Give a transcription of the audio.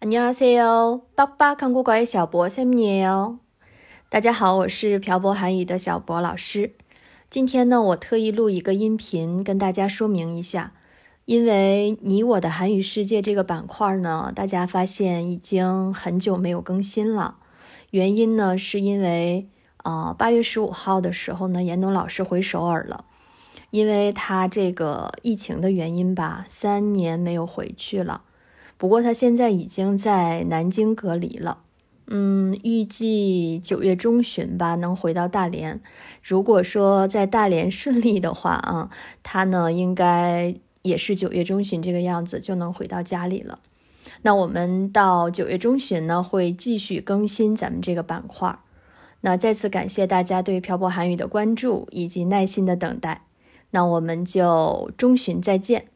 안녕하세요，爸爸看国乖小博三年哦。大家好，我是漂泊韩语的小博老师。今天呢，我特意录一个音频，跟大家说明一下。因为你我的韩语世界这个板块呢，大家发现已经很久没有更新了。原因呢，是因为呃，八月十五号的时候呢，严冬老师回首尔了，因为他这个疫情的原因吧，三年没有回去了。 不过他现在已经在南京隔离了，嗯，预计九月中旬吧能回到大连。如果说在大连顺利的话啊，他呢应该也是九月中旬这个样子就能回到家里了。那我们到九月中旬呢会继续更新咱们这个板块。那再次感谢大家对漂泊韩语的关注以及耐心的等待。那我们就中旬再见。